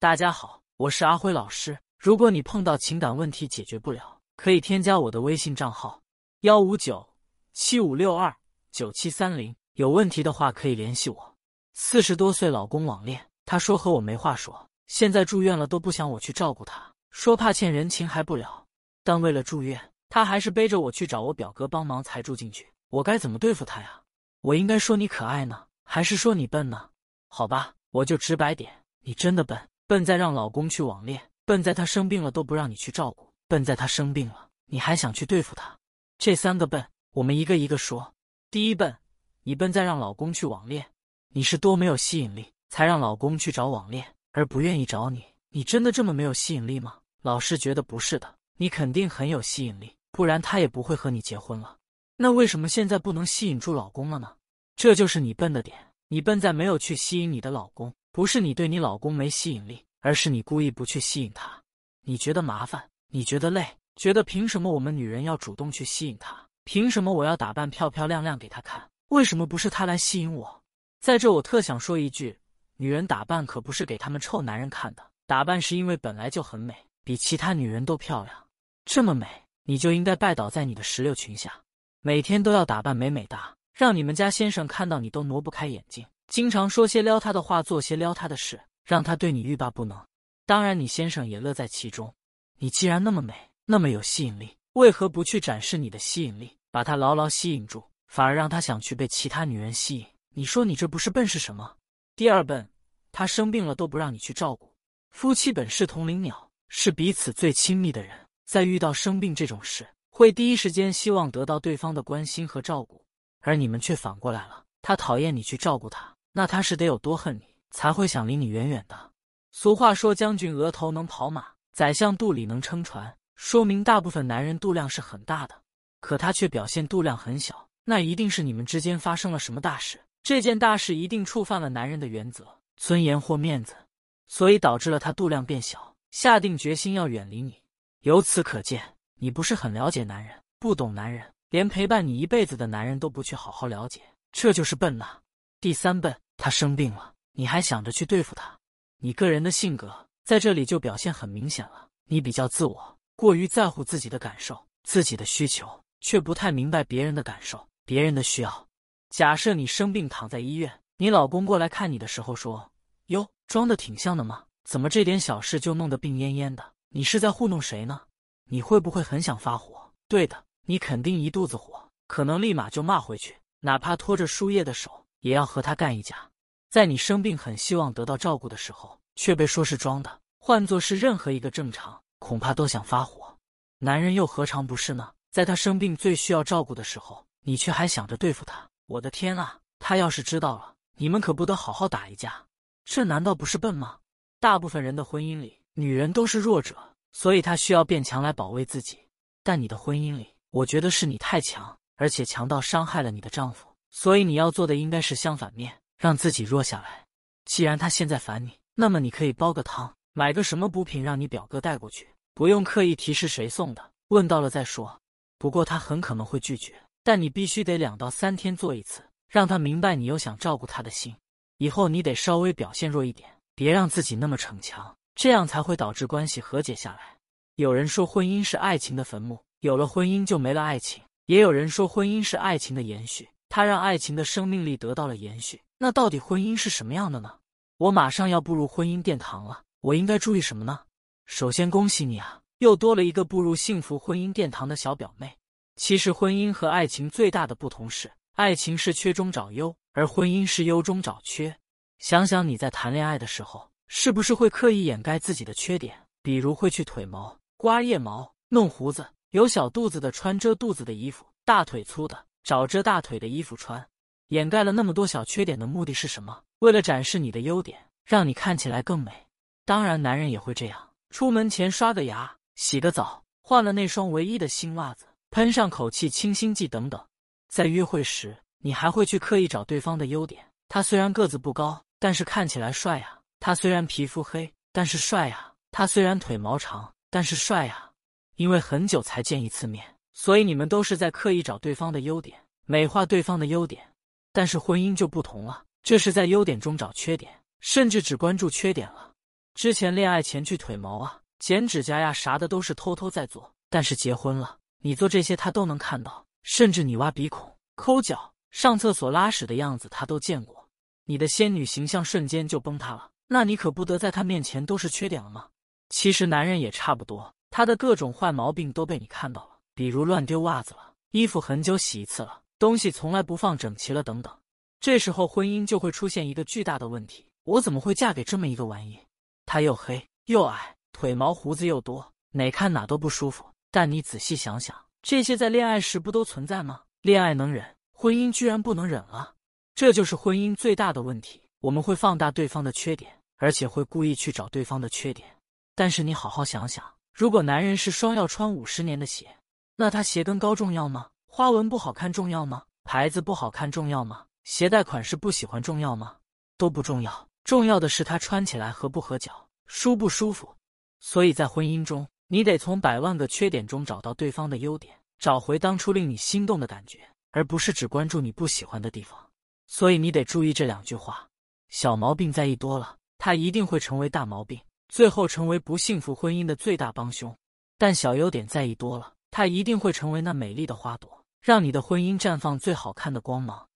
大家好，我是阿辉老师。如果你碰到情感问题解决不了，可以添加我的微信账号：幺五九七五六二九七三零。有问题的话可以联系我。四十多岁，老公网恋，他说和我没话说，现在住院了都不想我去照顾他，说怕欠人情还不了。但为了住院，他还是背着我去找我表哥帮忙才住进去。我该怎么对付他呀？我应该说你可爱呢，还是说你笨呢？好吧，我就直白点，你真的笨，笨在让老公去网恋，笨在他生病了都不让你去照顾，笨在他生病了你还想去对付他。这三个笨，我们一个一个说。第一笨。你笨在让老公去网恋，你是多没有吸引力，才让老公去找网恋，而不愿意找你？你真的这么没有吸引力吗？老师觉得不是的，你肯定很有吸引力，不然他也不会和你结婚了。那为什么现在不能吸引住老公了呢？这就是你笨的点，你笨在没有去吸引你的老公，不是你对你老公没吸引力，而是你故意不去吸引他。你觉得麻烦，你觉得累，觉得凭什么我们女人要主动去吸引他？凭什么我要打扮漂漂亮亮给他看？为什么不是他来吸引我？在这，我特想说一句：女人打扮可不是给他们臭男人看的，打扮是因为本来就很美，比其他女人都漂亮。这么美，你就应该拜倒在你的石榴裙下，每天都要打扮美美哒，让你们家先生看到你都挪不开眼睛，经常说些撩他的话，做些撩他的事，让他对你欲罢不能。当然，你先生也乐在其中。你既然那么美，那么有吸引力，为何不去展示你的吸引力，把他牢牢吸引住？反而让他想去被其他女人吸引，你说你这不是笨是什么？第二笨，他生病了都不让你去照顾。夫妻本是同林鸟，是彼此最亲密的人，在遇到生病这种事，会第一时间希望得到对方的关心和照顾，而你们却反过来了。他讨厌你去照顾他，那他是得有多恨你，才会想离你远远的？俗话说，将军额头能跑马，宰相肚里能撑船，说明大部分男人肚量是很大的，可他却表现肚量很小。那一定是你们之间发生了什么大事，这件大事一定触犯了男人的原则、尊严或面子，所以导致了他肚量变小，下定决心要远离你。由此可见，你不是很了解男人，不懂男人，连陪伴你一辈子的男人都不去好好了解，这就是笨呐。第三笨，他生病了，你还想着去对付他，你个人的性格在这里就表现很明显了，你比较自我，过于在乎自己的感受、自己的需求，却不太明白别人的感受。别人的需要。假设你生病躺在医院，你老公过来看你的时候说：“哟，装的挺像的嘛，怎么这点小事就弄得病恹恹的？你是在糊弄谁呢？”你会不会很想发火？对的，你肯定一肚子火，可能立马就骂回去，哪怕拖着输液的手也要和他干一架。在你生病很希望得到照顾的时候，却被说是装的，换作是任何一个正常，恐怕都想发火。男人又何尝不是呢？在他生病最需要照顾的时候。你却还想着对付他，我的天啊！他要是知道了，你们可不得好好打一架。这难道不是笨吗？大部分人的婚姻里，女人都是弱者，所以她需要变强来保卫自己。但你的婚姻里，我觉得是你太强，而且强到伤害了你的丈夫。所以你要做的应该是相反面，让自己弱下来。既然他现在烦你，那么你可以煲个汤，买个什么补品让你表哥带过去，不用刻意提示谁送的，问到了再说。不过他很可能会拒绝。但你必须得两到三天做一次，让他明白你有想照顾他的心。以后你得稍微表现弱一点，别让自己那么逞强，这样才会导致关系和解下来。有人说婚姻是爱情的坟墓，有了婚姻就没了爱情；也有人说婚姻是爱情的延续，它让爱情的生命力得到了延续。那到底婚姻是什么样的呢？我马上要步入婚姻殿堂了，我应该注意什么呢？首先恭喜你啊，又多了一个步入幸福婚姻殿堂的小表妹。其实，婚姻和爱情最大的不同是，爱情是缺中找优，而婚姻是优中找缺。想想你在谈恋爱的时候，是不是会刻意掩盖自己的缺点？比如会去腿毛、刮腋毛、弄胡子，有小肚子的穿遮肚子的衣服，大腿粗的找遮大腿的衣服穿。掩盖了那么多小缺点的目的是什么？为了展示你的优点，让你看起来更美。当然，男人也会这样，出门前刷个牙、洗个澡，换了那双唯一的新袜子。喷上口气清新剂等等，在约会时，你还会去刻意找对方的优点。他虽然个子不高，但是看起来帅呀；他虽然皮肤黑，但是帅呀；他虽然腿毛长，但是帅呀。因为很久才见一次面，所以你们都是在刻意找对方的优点，美化对方的优点。但是婚姻就不同了，这是在优点中找缺点，甚至只关注缺点了。之前恋爱前去腿毛啊、剪指甲呀啥的都是偷偷在做，但是结婚了，你做这些他都能看到，甚至你挖鼻孔、抠脚、上厕所拉屎的样子他都见过，你的仙女形象瞬间就崩塌了。那你可不得在他面前都是缺点了吗？其实男人也差不多，他的各种坏毛病都被你看到了，比如乱丢袜子了，衣服很久洗一次了，东西从来不放整齐了等等。这时候婚姻就会出现一个巨大的问题：我怎么会嫁给这么一个玩意？他又黑又矮，腿毛胡子又多，哪看哪都不舒服。但你仔细想想，这些在恋爱时不都存在吗？恋爱能忍，婚姻居然不能忍了，这就是婚姻最大的问题。我们会放大对方的缺点，而且会故意去找对方的缺点。但是你好好想想，如果男人是双要穿五十年的鞋，那他鞋跟高重要吗？花纹不好看重要吗？牌子不好看重要吗？鞋带款式不喜欢重要吗？都不重要。重要的是它穿起来合不合脚，舒不舒服。所以在婚姻中，你得从百万个缺点中找到对方的优点，找回当初令你心动的感觉，而不是只关注你不喜欢的地方。所以你得注意这两句话：小毛病在意多了，它一定会成为大毛病，最后成为不幸福婚姻的最大帮凶；但小优点在意多了，它一定会成为那美丽的花朵，让你的婚姻绽放最好看的光芒。